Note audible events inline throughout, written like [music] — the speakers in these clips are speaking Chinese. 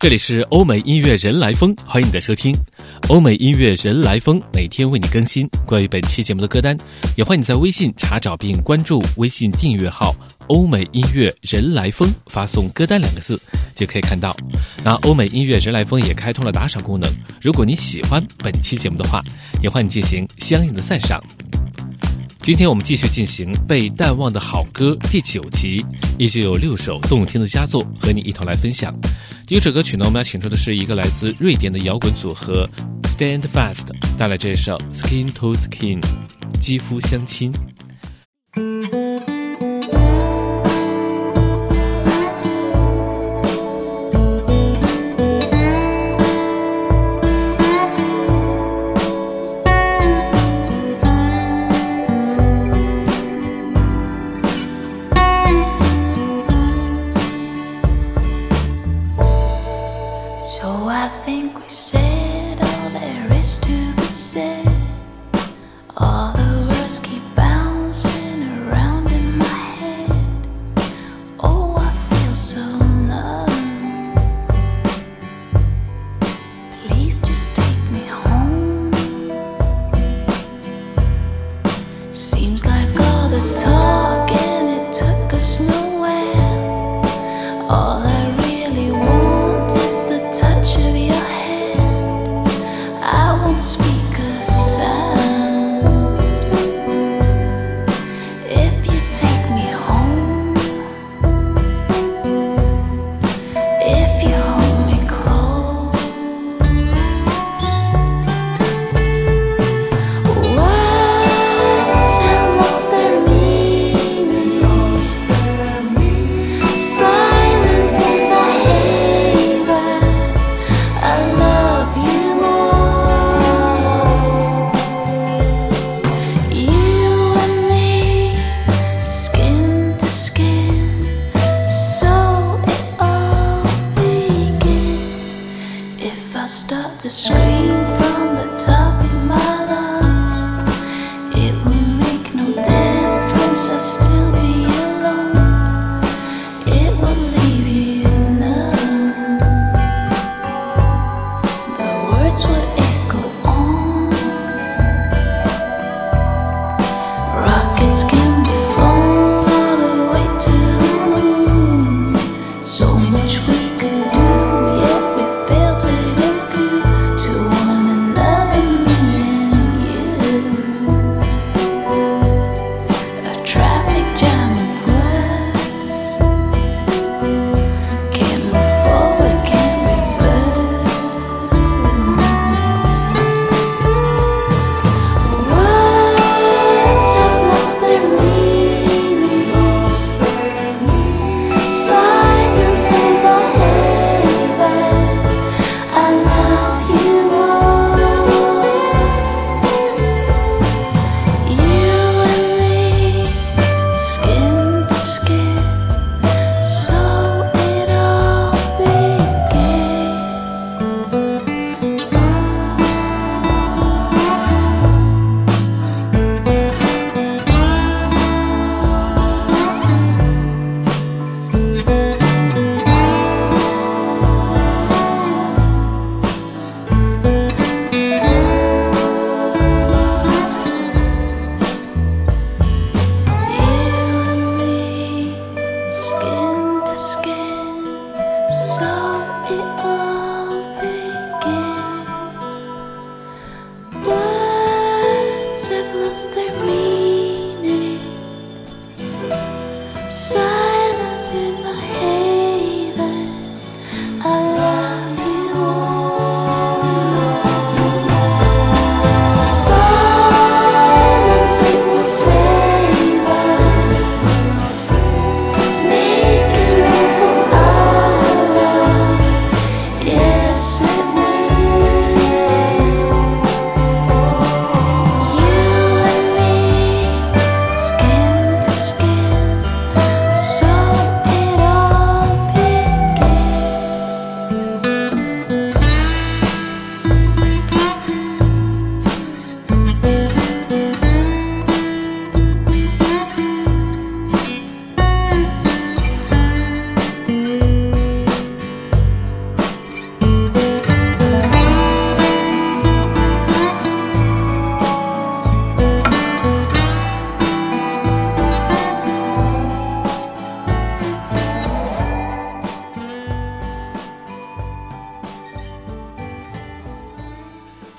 这里是欧美音乐人来疯，欢迎你的收听。欧美音乐人来疯每天为你更新关于本期节目的歌单，也欢迎你在微信查找并关注微信订阅号“欧美音乐人来疯”，发送“歌单”两个字就可以看到。那欧美音乐人来疯也开通了打赏功能，如果你喜欢本期节目的话，也欢迎进行相应的赞赏。今天我们继续进行《被淡忘的好歌》第九集，依旧有六首动听的佳作和你一同来分享。第一首歌曲呢，我们要请出的是一个来自瑞典的摇滚组合 Stand Fast 带来这首 Skin to Skin，肌肤相亲。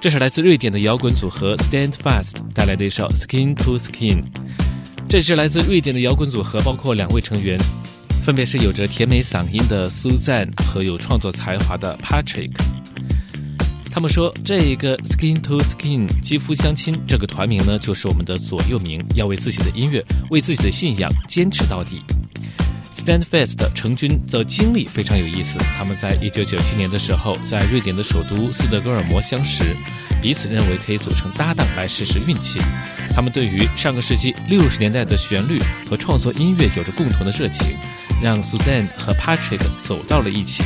这是来自瑞典的摇滚组合 Stand Fast 带来的一首 Skin to Skin。这支来自瑞典的摇滚组合包括两位成员，分别是有着甜美嗓音的 Suzanne 和有创作才华的 Patrick。他们说，这个 Skin to Skin 肌肤相亲这个团名呢，就是我们的左右铭，要为自己的音乐、为自己的信仰坚持到底。Standfast 成军的经历非常有意思。他们在一九九七年的时候，在瑞典的首都斯德哥尔摩相识，彼此认为可以组成搭档来试试运气。他们对于上个世纪六十年代的旋律和创作音乐有着共同的热情，让 Suzanne 和 Patrick 走到了一起。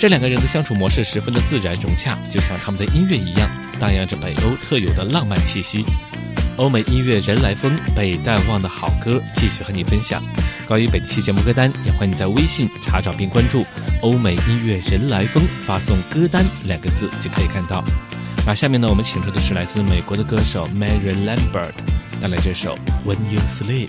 这两个人的相处模式十分的自然融洽，就像他们的音乐一样，荡漾着北欧特有的浪漫气息。欧美音乐人来疯，被淡忘的好歌，继续和你分享。关于本期节目歌单，也欢迎在微信查找并关注“欧美音乐人来疯”，发送“歌单”两个字就可以看到。那下面呢，我们请出的是来自美国的歌手 Mary Lambert，带来这首《When You Sleep》。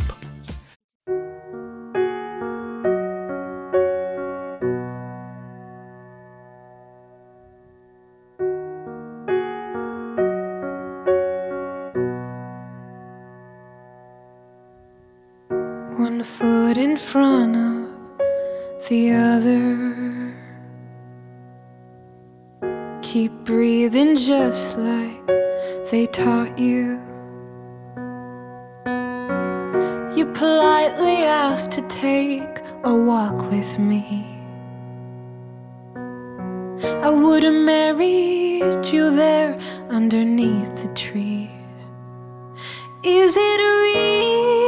Taught you. You politely asked to take a walk with me. I would have married you there underneath the trees. Is it real?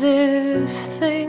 this thing?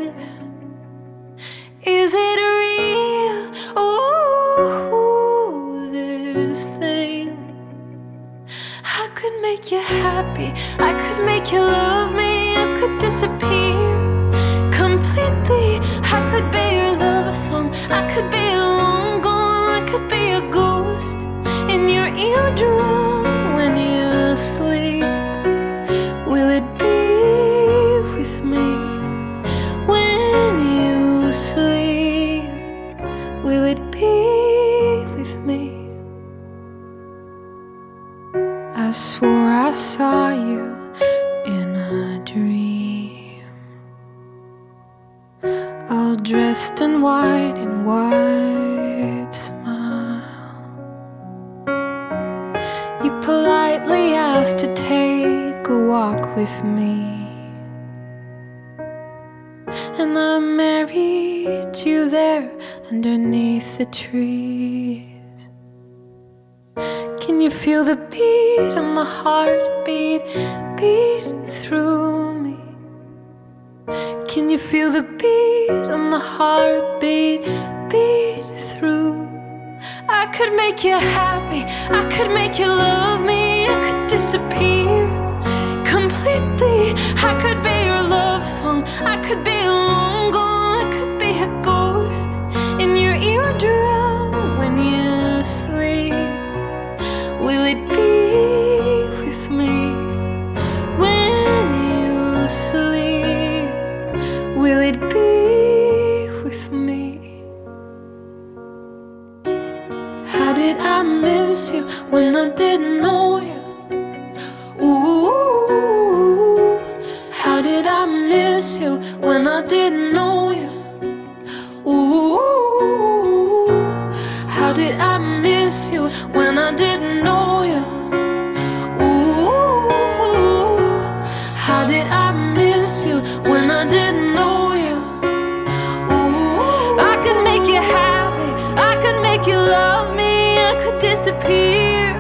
Politely asked to take a walk with me, and I married you there underneath the trees. Can you feel the beat of my heart beat, through me? Can you feel the beat of my heart beat, through? I could make you happy, I could make you love me, disappear completely. I could be your love song, I could be long gone, I could be a ghost in your eardrum when you sleep. Will it be with me when you sleep? Will it be with me? How did I miss you when I didn't know disappear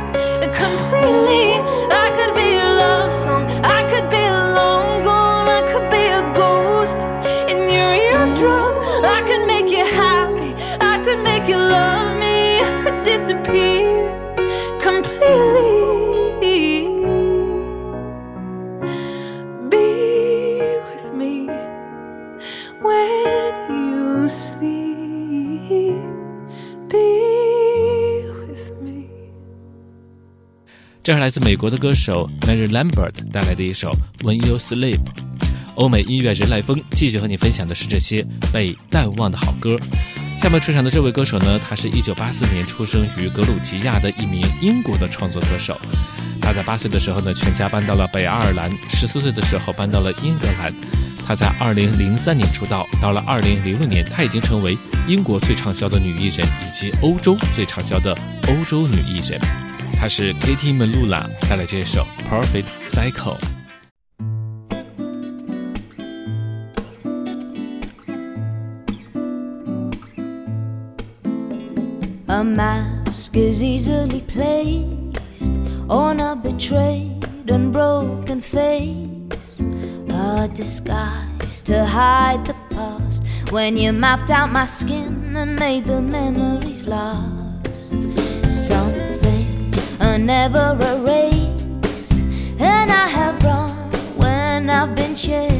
completely. I could be your love song. I could be long gone. I could be a ghost in your eardrum. I could make you happy. I could make you love me. I could disappear completely. 来自美国的歌手 Mary Lambert 带来的一首 When You Sleep。欧美音乐人来风继续和你分享的是这些被淡忘的好歌。下面出场的这位歌手呢，他是一九八四年出生于格鲁吉亚的一名英国的创作歌手。他在八岁的时候呢，全家搬到了北爱尔兰；十四岁的时候搬到了英格兰。他在二零零三年出道，到了二零零六年，他已经成为英国最畅销的女艺人，以及欧洲最畅销的欧洲女艺人。她是 Katie Melula，带来这首《Perfect Cycle》。A mask is easily placed on a betrayed and broken face. A disguise to hide the past when you mapped out my skin and made the memories last. Some are never erased, and I have run when I've been chased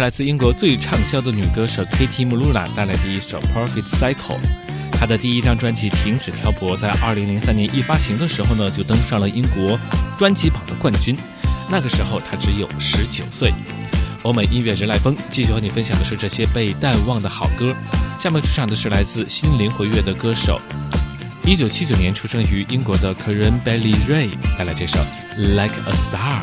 来自英国最畅销的女歌手 Katie m u l u l a 带来的一首《Perfect Cycle》。她的第一张专辑《停止漂泊》在2003年一发行的时候呢，就登上了英国专辑榜的冠军。那个时候她只有19岁。欧美音乐人来风继续和你分享的是这些被淡忘的好歌。下面出场的是来自心灵活跃的歌手，1979年出生于英国的 Karen Bailey Ray 带来这首《Like a Star》。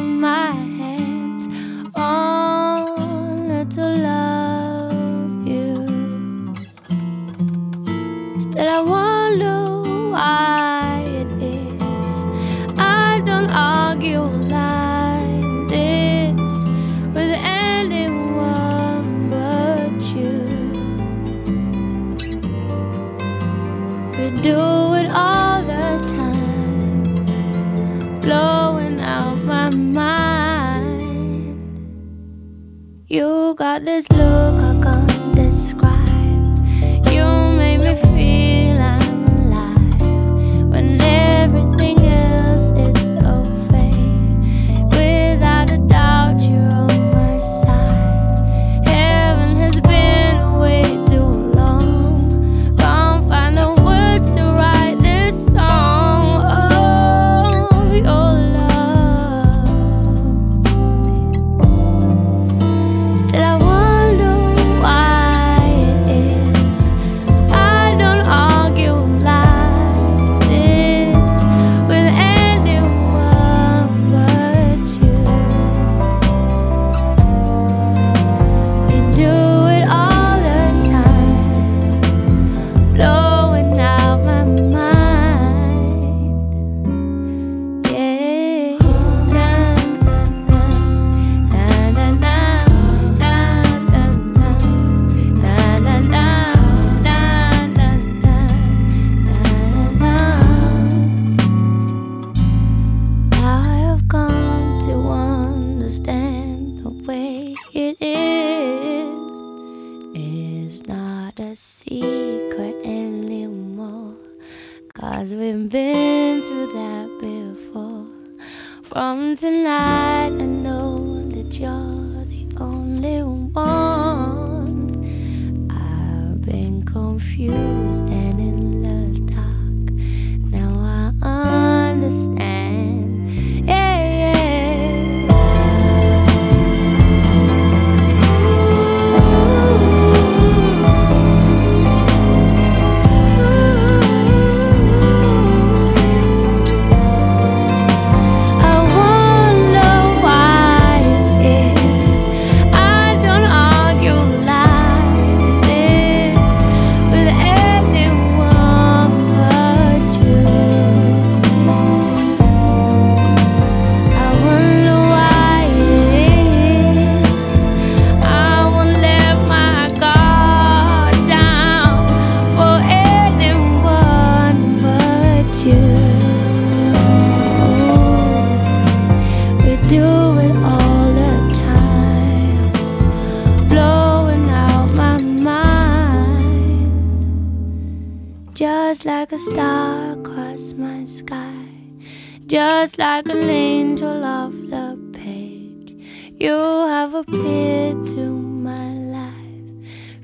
got this look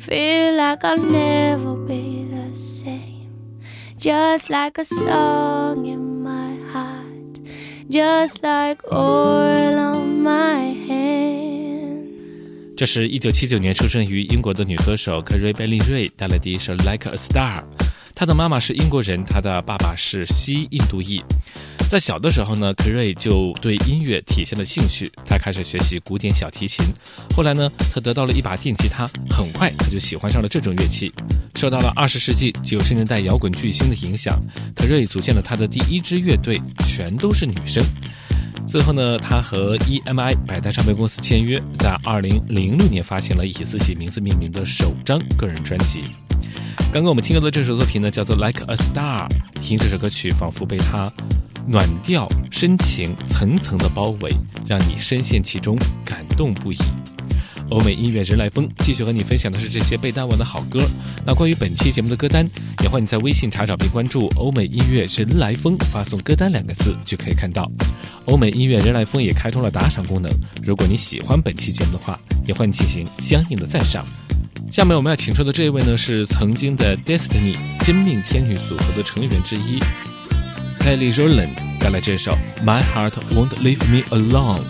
Feel like I'll never be the same. Just like a song in my heart, just like oil on my hand. 这是一九七九年出生于英国的女歌手克瑞·贝利瑞带来的一首《Like a Star》。她的妈妈是英国人，她的爸爸是西印度裔。在小的时候呢，克瑞就对音乐体现了兴趣，他开始学习古典小提琴。后来呢，他得到了一把电吉他，很快他就喜欢上了这种乐器。受到了二十世纪九十年代摇滚巨星的影响，克瑞组建了他的第一支乐队，全都是女生。最后呢，他和 EMI 百代唱片公司签约，在二零零六年发行了以自己名字命名的首张个人专辑。刚刚我们听到的这首作品呢，叫做《Like a Star》。听这首歌曲，仿佛被他暖调、深情层层的包围，让你深陷其中，感动不已。欧美音乐人来疯继续和你分享的是这些被单完的好歌。那关于本期节目的歌单，也欢迎你在微信查找并关注 [laughs] “欧美音乐人来疯”，发送“歌单”两个字就可以看到。欧美音乐人来疯也开通了打赏功能，如果你喜欢本期节目的话，也欢迎进行相应的赞赏。下面我们要请出的这一位呢，是曾经的 Destiny 真命天女组合的成员之一 Kelly Rowland 带来这首《My Heart Won't Leave Me Alone》。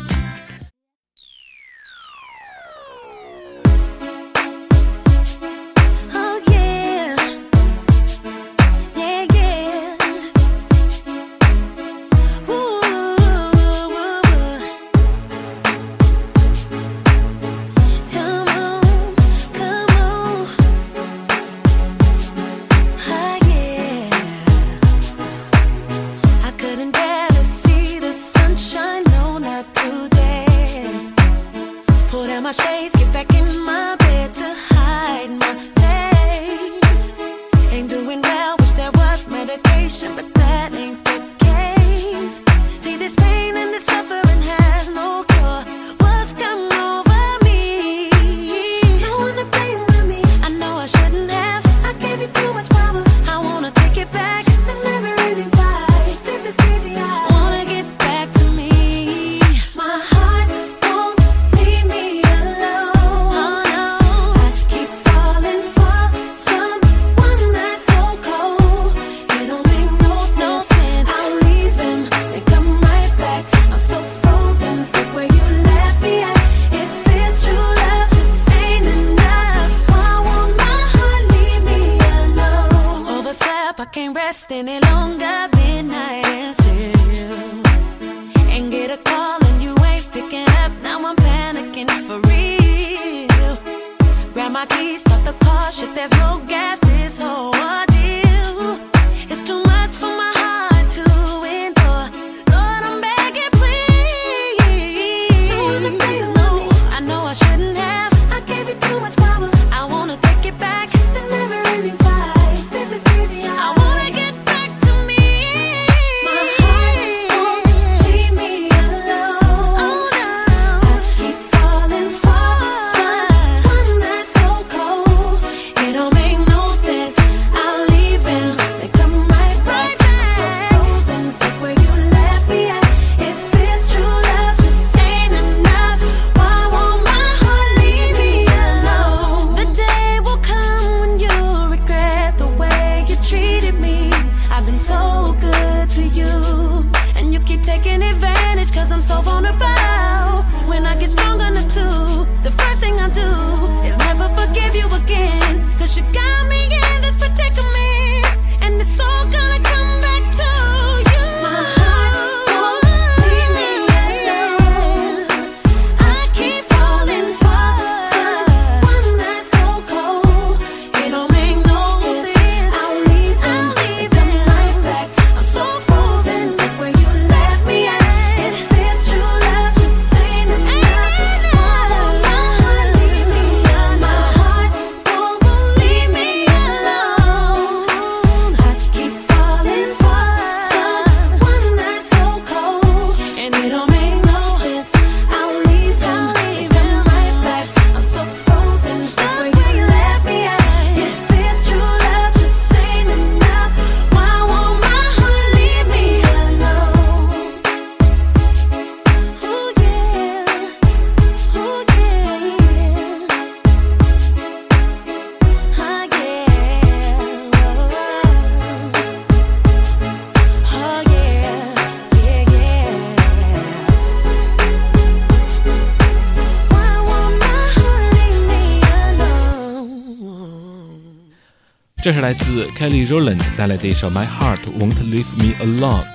这是来自 Kelly Rowland 带来的一首《My Heart Won't Leave Me Alone》。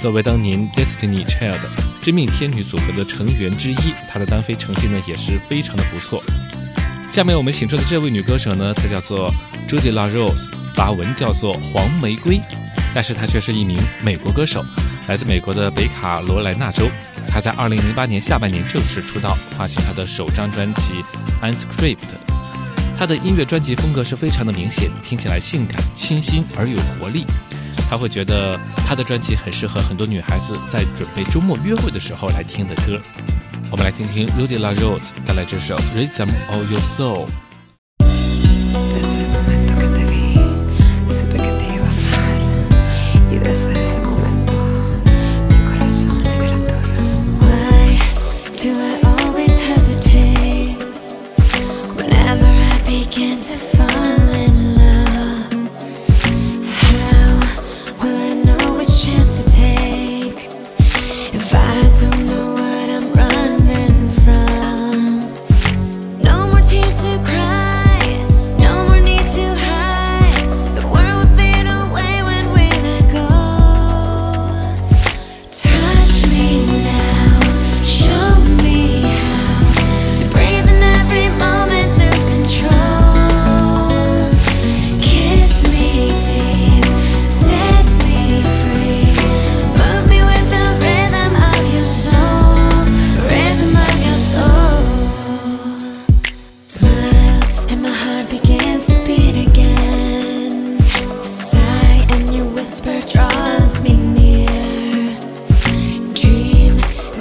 作为当年 Destiny Child 真命天女组合的成员之一，她的单飞成绩呢也是非常的不错。下面我们请出的这位女歌手呢，她叫做 Judy La Rose，法文叫做黄玫瑰，但是她却是一名美国歌手，来自美国的北卡罗来纳州。她在2008年下半年正式出道，发行她的首张专辑《Unscript》。他的音乐专辑风格是非常的明显，听起来性感、清新而有活力。他会觉得他的专辑很适合很多女孩子在准备周末约会的时候来听的歌。我们来听听 Rudy La Rose 带来这首《Rhythm of Your Soul》。weekends to fun.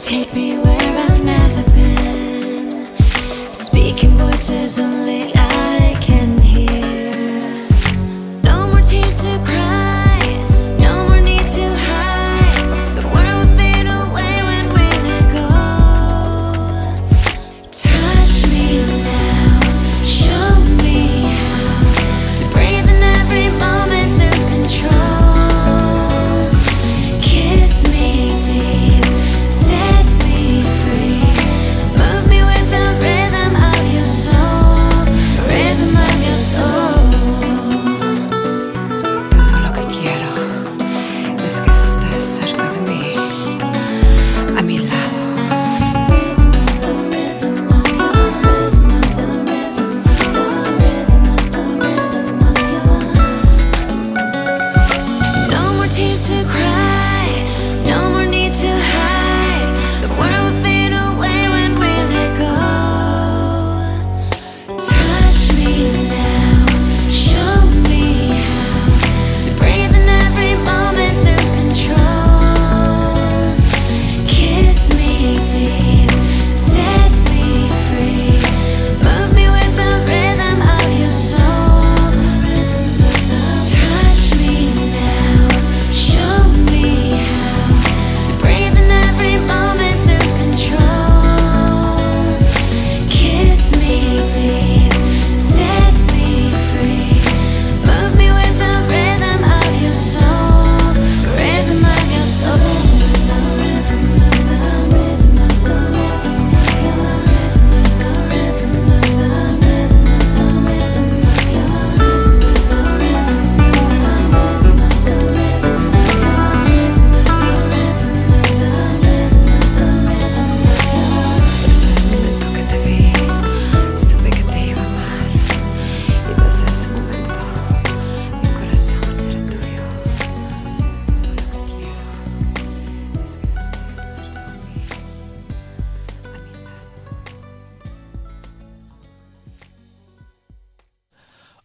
Take me away.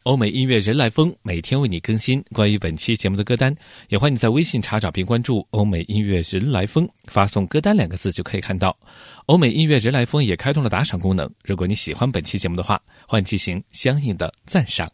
欧美音乐人来疯每天为你更新关于本期节目的歌单，也欢迎你在微信查找并关注“欧美音乐人来疯”，发送“歌单”两个字就可以看到。欧美音乐人来疯也开通了打赏功能，如果你喜欢本期节目的话，欢迎进行相应的赞赏。